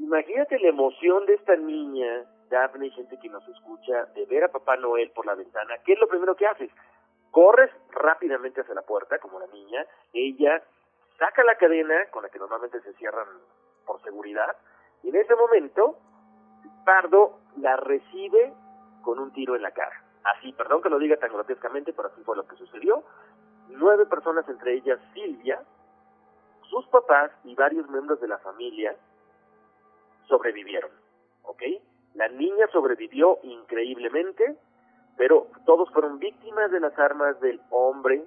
imagínate la emoción de esta niña, Daphne, gente que nos escucha, de ver a Papá Noel por la ventana. ¿Qué es lo primero que haces? Corres rápidamente hacia la puerta, como la niña, ella saca la cadena con la que normalmente se cierran por seguridad, y en ese momento, Pardo la recibe con un tiro en la cara. Así, perdón que lo diga tan grotescamente, pero así fue lo que sucedió. Nueve personas, entre ellas Silvia, sus papás y varios miembros de la familia sobrevivieron, ¿ok? La niña sobrevivió increíblemente, pero todos fueron víctimas de las armas del hombre,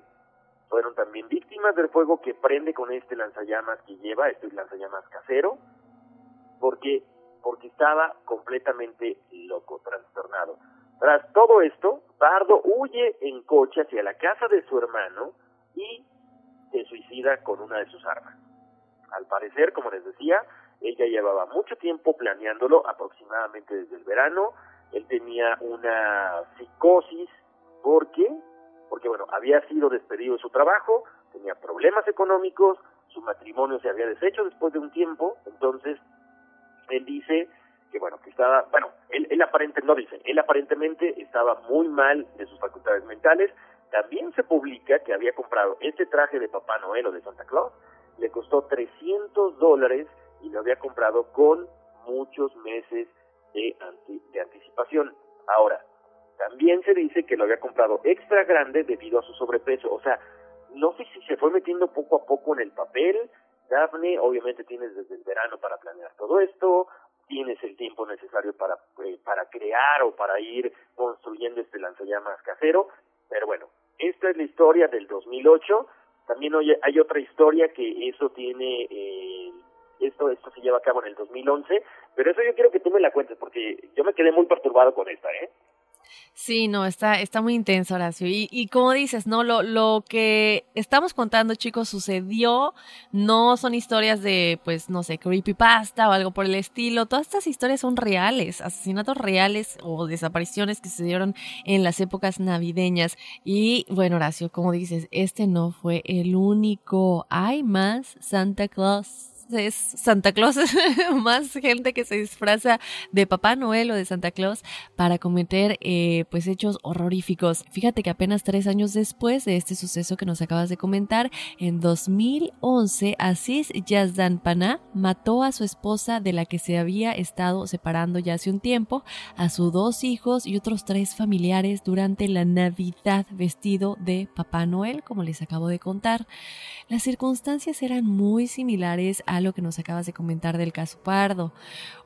fueron también víctimas del fuego que prende con este lanzallamas que lleva, este lanzallamas casero, porque porque estaba completamente loco, trastornado. Tras todo esto, Pardo huye en coche hacia la casa de su hermano y se suicida con una de sus armas. Al parecer, como les decía, ella llevaba mucho tiempo planeándolo, aproximadamente desde el verano. Él tenía una psicosis porque, porque bueno, había sido despedido de su trabajo, tenía problemas económicos, su matrimonio se había deshecho después de un tiempo, entonces él dice que bueno, que estaba, bueno, él, él aparentemente, no dice, él aparentemente estaba muy mal de sus facultades mentales, también se publica que había comprado este traje de Papá Noel o de Santa Claus, le costó 300 dólares y lo había comprado con muchos meses de, de anticipación. Ahora, también se dice que lo había comprado extra grande debido a su sobrepeso. O sea, no sé si se fue metiendo poco a poco en el papel. Daphne, obviamente tienes desde el verano para planear todo esto, tienes el tiempo necesario para, eh, para crear o para ir construyendo este lanzallamas casero. Pero bueno, esta es la historia del 2008. También hay otra historia que eso tiene, eh, esto, esto se lleva a cabo en el 2011, pero eso yo quiero que tú me la cuentes porque yo me quedé muy perturbado con esta, ¿eh? Sí, no, está, está muy intenso, Horacio. Y, y como dices, ¿no? Lo, lo que estamos contando, chicos, sucedió. No son historias de, pues, no sé, creepypasta o algo por el estilo. Todas estas historias son reales, asesinatos reales o desapariciones que se dieron en las épocas navideñas. Y bueno, Horacio, como dices, este no fue el único. Hay más Santa Claus es Santa Claus, más gente que se disfraza de Papá Noel o de Santa Claus para cometer eh, pues hechos horroríficos. Fíjate que apenas tres años después de este suceso que nos acabas de comentar, en 2011 Aziz Yazdan Paná mató a su esposa de la que se había estado separando ya hace un tiempo, a sus dos hijos y otros tres familiares durante la Navidad vestido de Papá Noel, como les acabo de contar. Las circunstancias eran muy similares a lo que nos acabas de comentar del caso Pardo,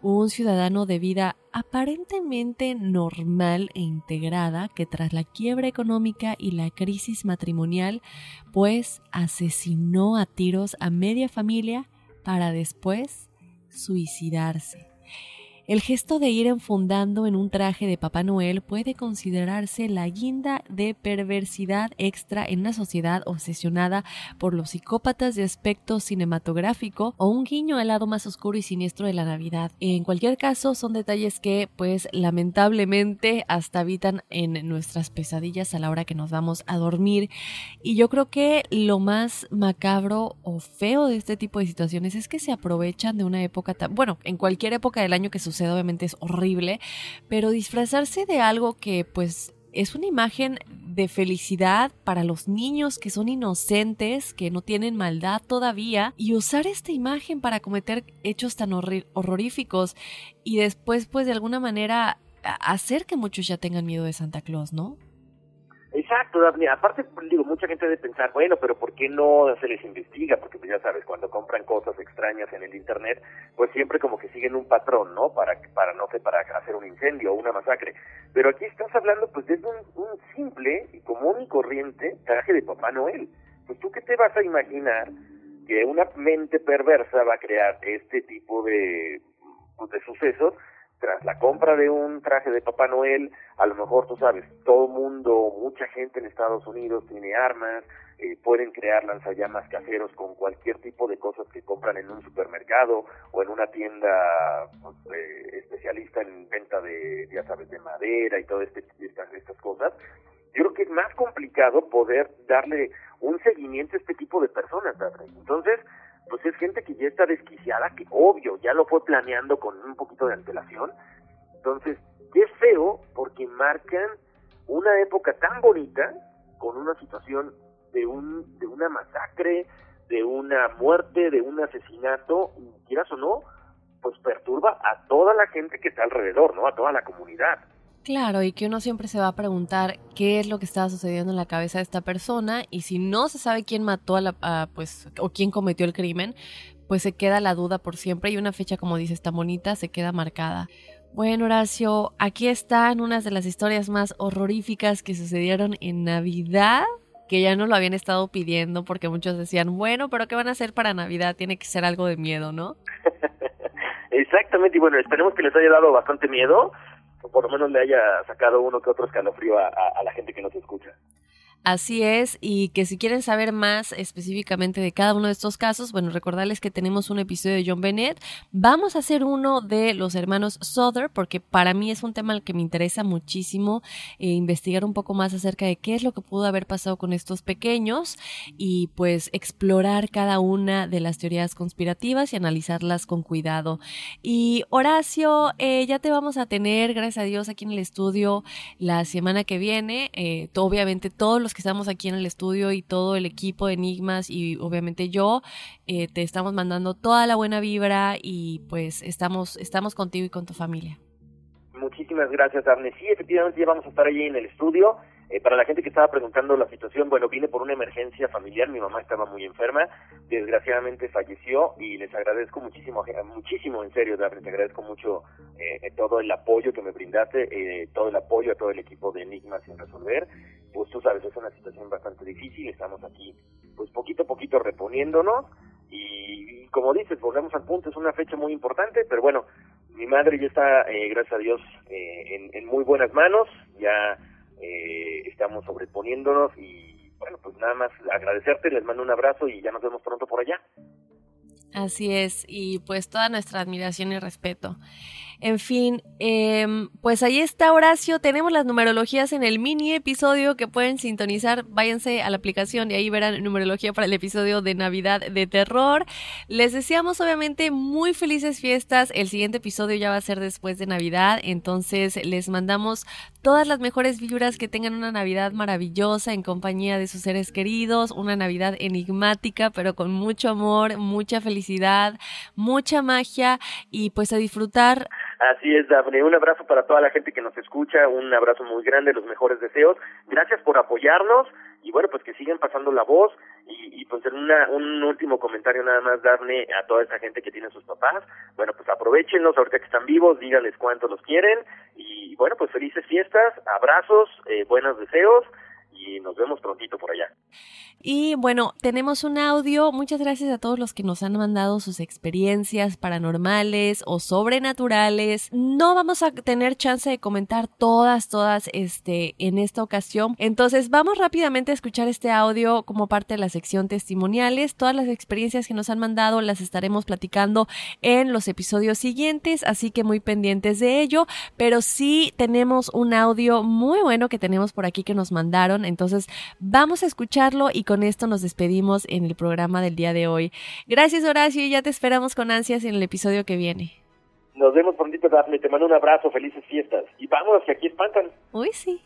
un ciudadano de vida aparentemente normal e integrada que tras la quiebra económica y la crisis matrimonial, pues asesinó a tiros a media familia para después suicidarse. El gesto de ir enfundando en un traje de Papá Noel puede considerarse la guinda de perversidad extra en una sociedad obsesionada por los psicópatas de aspecto cinematográfico o un guiño al lado más oscuro y siniestro de la Navidad. En cualquier caso, son detalles que, pues, lamentablemente hasta habitan en nuestras pesadillas a la hora que nos vamos a dormir. Y yo creo que lo más macabro o feo de este tipo de situaciones es que se aprovechan de una época tan, bueno, en cualquier época del año que sucede obviamente es horrible, pero disfrazarse de algo que pues es una imagen de felicidad para los niños que son inocentes, que no tienen maldad todavía, y usar esta imagen para cometer hechos tan horroríficos y después pues de alguna manera hacer que muchos ya tengan miedo de Santa Claus, ¿no? Exacto, Daphne. Aparte, digo, mucha gente debe pensar, bueno, pero ¿por qué no se les investiga? Porque pues ya sabes, cuando compran cosas extrañas en el Internet, pues siempre como que siguen un patrón, ¿no? Para, para no sé, para hacer un incendio o una masacre. Pero aquí estás hablando pues de un, un simple y común y corriente traje de Papá Noel. Pues tú qué te vas a imaginar que una mente perversa va a crear este tipo de, pues, de sucesos tras la compra de un traje de Papá Noel, a lo mejor tú sabes, todo mundo, mucha gente en Estados Unidos tiene armas, eh, pueden crear lanzallamas caseros con cualquier tipo de cosas que compran en un supermercado o en una tienda pues, eh, especialista en venta de, ya sabes, de madera y todas este, estas, estas cosas. Yo creo que es más complicado poder darle un seguimiento a este tipo de personas, Entonces, pues es gente que ya está desquiciada, que obvio, ya lo fue planeando con un poquito de antelación. Entonces, qué feo porque marcan una época tan bonita con una situación de un de una masacre, de una muerte, de un asesinato, quieras o no, pues perturba a toda la gente que está alrededor, ¿no? A toda la comunidad. Claro, y que uno siempre se va a preguntar qué es lo que estaba sucediendo en la cabeza de esta persona y si no se sabe quién mató a la, pues, o quién cometió el crimen, pues se queda la duda por siempre y una fecha, como dices, tan bonita, se queda marcada. Bueno, Horacio, aquí están unas de las historias más horroríficas que sucedieron en Navidad, que ya no lo habían estado pidiendo porque muchos decían, bueno, pero ¿qué van a hacer para Navidad? Tiene que ser algo de miedo, ¿no? Exactamente, y bueno, esperemos que les haya dado bastante miedo por lo menos le haya sacado uno que otro escalofrío a, a, a la gente que nos escucha. Así es, y que si quieren saber más específicamente de cada uno de estos casos, bueno, recordarles que tenemos un episodio de John Bennett. Vamos a hacer uno de los hermanos Souther, porque para mí es un tema al que me interesa muchísimo eh, investigar un poco más acerca de qué es lo que pudo haber pasado con estos pequeños y pues explorar cada una de las teorías conspirativas y analizarlas con cuidado. Y Horacio, eh, ya te vamos a tener, gracias a Dios, aquí en el estudio la semana que viene. Eh, obviamente todos los que estamos aquí en el estudio y todo el equipo de Enigmas y obviamente yo, eh, te estamos mandando toda la buena vibra y pues estamos, estamos contigo y con tu familia. Muchísimas gracias, Arne. Sí, efectivamente ya vamos a estar allí en el estudio. Eh, para la gente que estaba preguntando la situación, bueno, vine por una emergencia familiar, mi mamá estaba muy enferma, desgraciadamente falleció y les agradezco muchísimo, eh, muchísimo en serio, Daphne, te agradezco mucho eh, todo el apoyo que me brindaste, eh, todo el apoyo a todo el equipo de Enigma sin resolver, pues tú sabes, es una situación bastante difícil, estamos aquí pues poquito a poquito reponiéndonos y, como dices, volvemos al punto, es una fecha muy importante, pero bueno, mi madre ya está, eh, gracias a Dios, eh, en, en muy buenas manos, ya eh, estamos sobreponiéndonos y bueno, pues nada más agradecerte, les mando un abrazo y ya nos vemos pronto por allá. Así es, y pues toda nuestra admiración y respeto. En fin, eh, pues ahí está Horacio. Tenemos las numerologías en el mini episodio que pueden sintonizar. Váyanse a la aplicación y ahí verán numerología para el episodio de Navidad de terror. Les deseamos obviamente muy felices fiestas. El siguiente episodio ya va a ser después de Navidad. Entonces les mandamos todas las mejores vibras que tengan una Navidad maravillosa en compañía de sus seres queridos. Una Navidad enigmática, pero con mucho amor, mucha felicidad, mucha magia y pues a disfrutar. Así es, Daphne. Un abrazo para toda la gente que nos escucha, un abrazo muy grande, los mejores deseos. Gracias por apoyarnos y bueno, pues que sigan pasando la voz y, y pues en una, un último comentario nada más, Daphne, a toda esa gente que tiene sus papás. Bueno, pues aprovechenlos ahorita que están vivos, díganles cuánto los quieren y bueno, pues felices fiestas, abrazos, eh, buenos deseos y nos vemos prontito por allá. Y bueno, tenemos un audio. Muchas gracias a todos los que nos han mandado sus experiencias paranormales o sobrenaturales. No vamos a tener chance de comentar todas, todas este, en esta ocasión. Entonces vamos rápidamente a escuchar este audio como parte de la sección testimoniales. Todas las experiencias que nos han mandado las estaremos platicando en los episodios siguientes, así que muy pendientes de ello. Pero sí tenemos un audio muy bueno que tenemos por aquí que nos mandaron. Entonces vamos a escucharlo y con esto nos despedimos en el programa del día de hoy. Gracias Horacio y ya te esperamos con ansias en el episodio que viene. Nos vemos prontito, Daphne. Te mando un abrazo, felices fiestas. Y vamos, que aquí espantan. Uy, sí.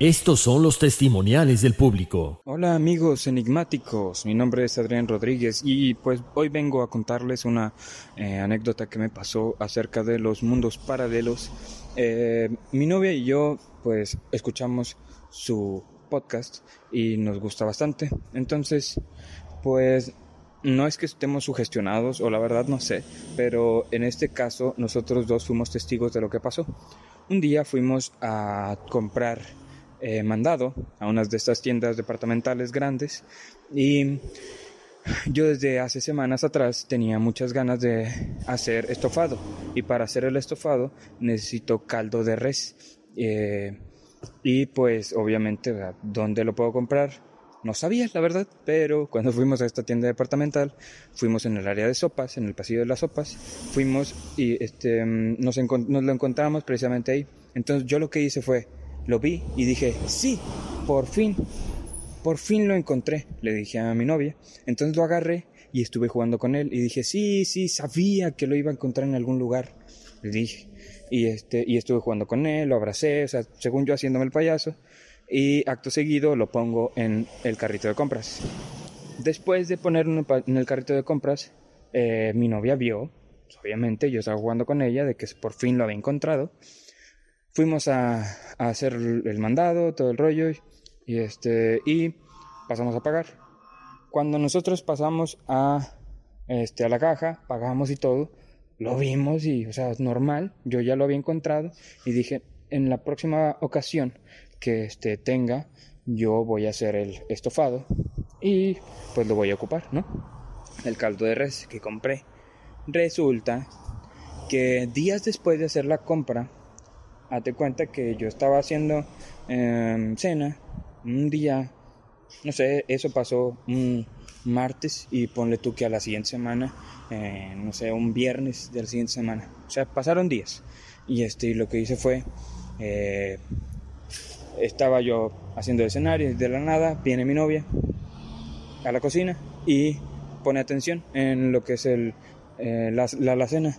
Estos son los testimoniales del público. Hola amigos enigmáticos, mi nombre es Adrián Rodríguez y pues hoy vengo a contarles una eh, anécdota que me pasó acerca de los mundos paralelos. Eh, mi novia y yo pues escuchamos su podcast y nos gusta bastante. Entonces pues no es que estemos sugestionados o la verdad no sé, pero en este caso nosotros dos fuimos testigos de lo que pasó. Un día fuimos a comprar eh, mandado a unas de estas tiendas departamentales grandes y yo desde hace semanas atrás tenía muchas ganas de hacer estofado y para hacer el estofado necesito caldo de res eh, y pues obviamente dónde lo puedo comprar no sabía la verdad pero cuando fuimos a esta tienda departamental fuimos en el área de sopas en el pasillo de las sopas fuimos y este nos, nos lo encontramos precisamente ahí. Entonces yo lo que hice fue lo vi y dije, sí, por fin, por fin lo encontré, le dije a mi novia. Entonces lo agarré y estuve jugando con él y dije, sí, sí, sabía que lo iba a encontrar en algún lugar, le dije. Y, este, y estuve jugando con él, lo abracé, o sea, según yo haciéndome el payaso. Y acto seguido lo pongo en el carrito de compras. Después de ponerlo en el carrito de compras, eh, mi novia vio, obviamente yo estaba jugando con ella, de que por fin lo había encontrado. Fuimos a, hacer el mandado, todo el rollo, y, este, y pasamos a pagar. Cuando nosotros pasamos a, este, a la caja, pagamos y todo, lo vimos y, o sea, normal, yo ya lo había encontrado y dije, en la próxima ocasión que este, tenga, yo voy a hacer el estofado y pues lo voy a ocupar, ¿no? El caldo de res que compré. Resulta que días después de hacer la compra, Hazte cuenta que yo estaba haciendo em, cena un día, no sé, eso pasó un martes y ponle tú que a la siguiente semana, eh, no sé, un viernes de la siguiente semana. O sea, pasaron días. Y este, lo que hice fue, eh, estaba yo haciendo escenario de la nada viene mi novia a la cocina y pone atención en lo que es el, eh, la, la, la cena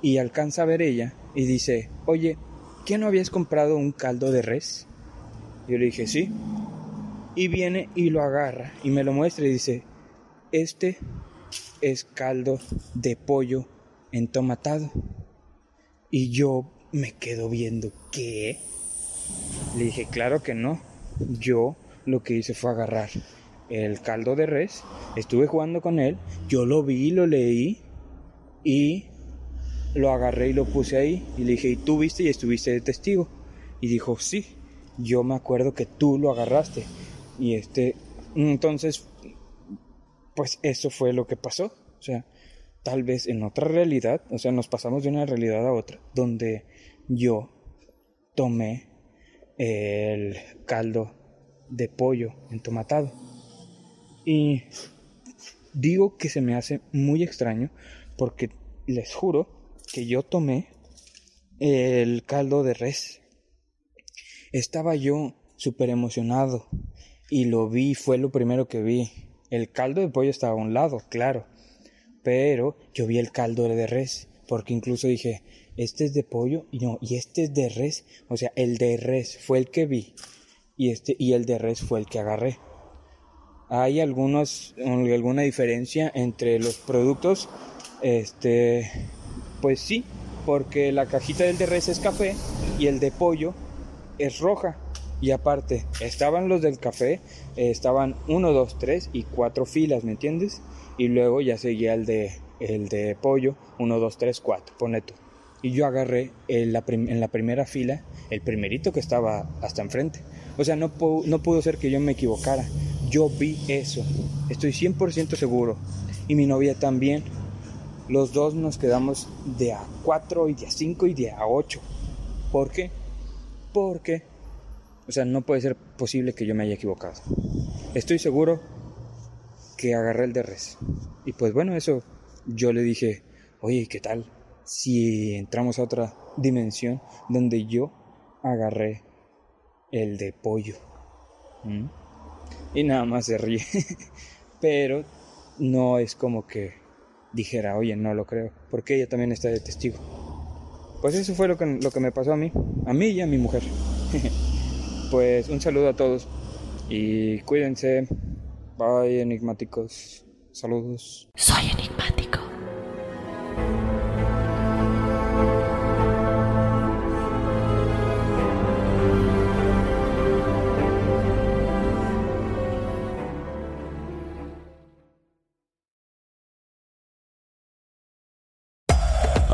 y alcanza a ver ella y dice, oye, ¿qué no habías comprado un caldo de res? Yo le dije, sí. Y viene y lo agarra y me lo muestra y dice, este es caldo de pollo entomatado. Y yo me quedo viendo, ¿qué? Le dije, claro que no. Yo lo que hice fue agarrar el caldo de res, estuve jugando con él, yo lo vi, lo leí y lo agarré y lo puse ahí y le dije, ¿y tú viste y estuviste de testigo? Y dijo, sí, yo me acuerdo que tú lo agarraste. Y este, entonces, pues eso fue lo que pasó. O sea, tal vez en otra realidad, o sea, nos pasamos de una realidad a otra, donde yo tomé el caldo de pollo entomatado. Y digo que se me hace muy extraño porque les juro que yo tomé el caldo de res. Estaba yo súper emocionado y lo vi, fue lo primero que vi. El caldo de pollo estaba a un lado, claro, pero yo vi el caldo de res, porque incluso dije, este es de pollo y no, y este es de res, o sea, el de res fue el que vi y este y el de res fue el que agarré. Hay algunos alguna diferencia entre los productos este pues sí, porque la cajita del de res es café y el de pollo es roja. Y aparte, estaban los del café, eh, estaban uno, dos, tres y cuatro filas, ¿me entiendes? Y luego ya seguía el de, el de pollo, uno, dos, tres, cuatro, pone tú. Y yo agarré en la, en la primera fila el primerito que estaba hasta enfrente. O sea, no, no pudo ser que yo me equivocara. Yo vi eso. Estoy 100% seguro. Y mi novia también. Los dos nos quedamos de a 4 y de a 5 y de a 8. ¿Por qué? Porque, o sea, no puede ser posible que yo me haya equivocado. Estoy seguro que agarré el de res. Y pues bueno, eso yo le dije, oye, ¿qué tal si entramos a otra dimensión donde yo agarré el de pollo? ¿Mm? Y nada más se ríe. Pero no es como que dijera, oye, no lo creo, porque ella también está de testigo. Pues eso fue lo que, lo que me pasó a mí, a mí y a mi mujer. pues un saludo a todos y cuídense. Bye, enigmáticos. Saludos. Soy enigmático.